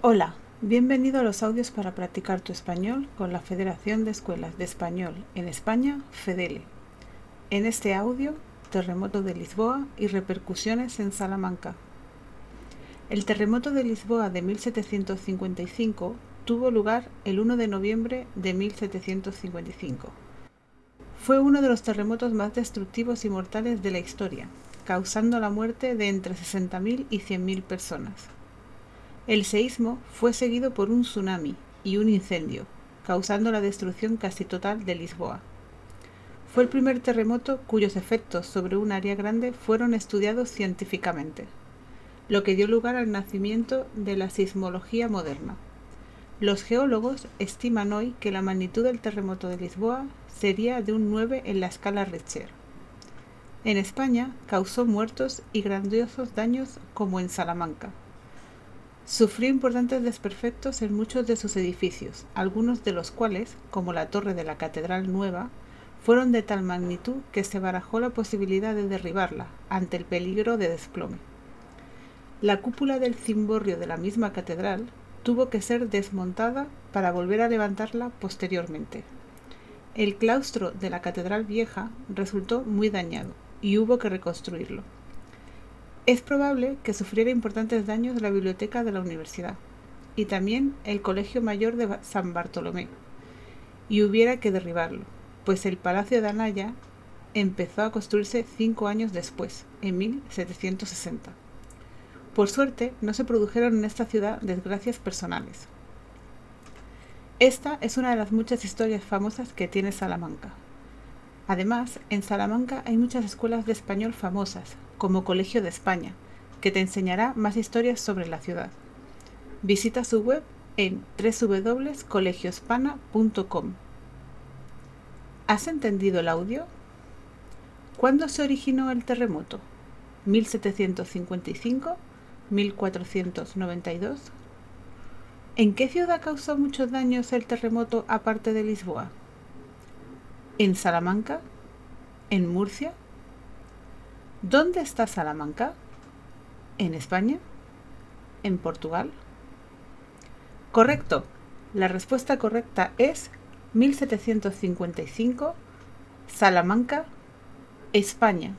Hola, bienvenido a los audios para practicar tu español con la Federación de Escuelas de Español en España, FEDELE. En este audio, terremoto de Lisboa y repercusiones en Salamanca. El terremoto de Lisboa de 1755 tuvo lugar el 1 de noviembre de 1755. Fue uno de los terremotos más destructivos y mortales de la historia, causando la muerte de entre 60.000 y 100.000 personas. El seísmo fue seguido por un tsunami y un incendio, causando la destrucción casi total de Lisboa. Fue el primer terremoto cuyos efectos sobre un área grande fueron estudiados científicamente, lo que dio lugar al nacimiento de la sismología moderna. Los geólogos estiman hoy que la magnitud del terremoto de Lisboa sería de un 9 en la escala Richter. En España causó muertos y grandiosos daños como en Salamanca. Sufrió importantes desperfectos en muchos de sus edificios, algunos de los cuales, como la torre de la Catedral Nueva, fueron de tal magnitud que se barajó la posibilidad de derribarla ante el peligro de desplome. La cúpula del cimborrio de la misma catedral tuvo que ser desmontada para volver a levantarla posteriormente. El claustro de la catedral vieja resultó muy dañado y hubo que reconstruirlo. Es probable que sufriera importantes daños la biblioteca de la universidad y también el Colegio Mayor de San Bartolomé, y hubiera que derribarlo, pues el Palacio de Anaya empezó a construirse cinco años después, en 1760. Por suerte, no se produjeron en esta ciudad desgracias personales. Esta es una de las muchas historias famosas que tiene Salamanca. Además, en Salamanca hay muchas escuelas de español famosas, como Colegio de España, que te enseñará más historias sobre la ciudad. Visita su web en www.colegiospana.com. ¿Has entendido el audio? ¿Cuándo se originó el terremoto? ¿1755? ¿1492? ¿En qué ciudad causó muchos daños el terremoto aparte de Lisboa? ¿En Salamanca? ¿En Murcia? ¿Dónde está Salamanca? ¿En España? ¿En Portugal? Correcto. La respuesta correcta es 1755, Salamanca, España.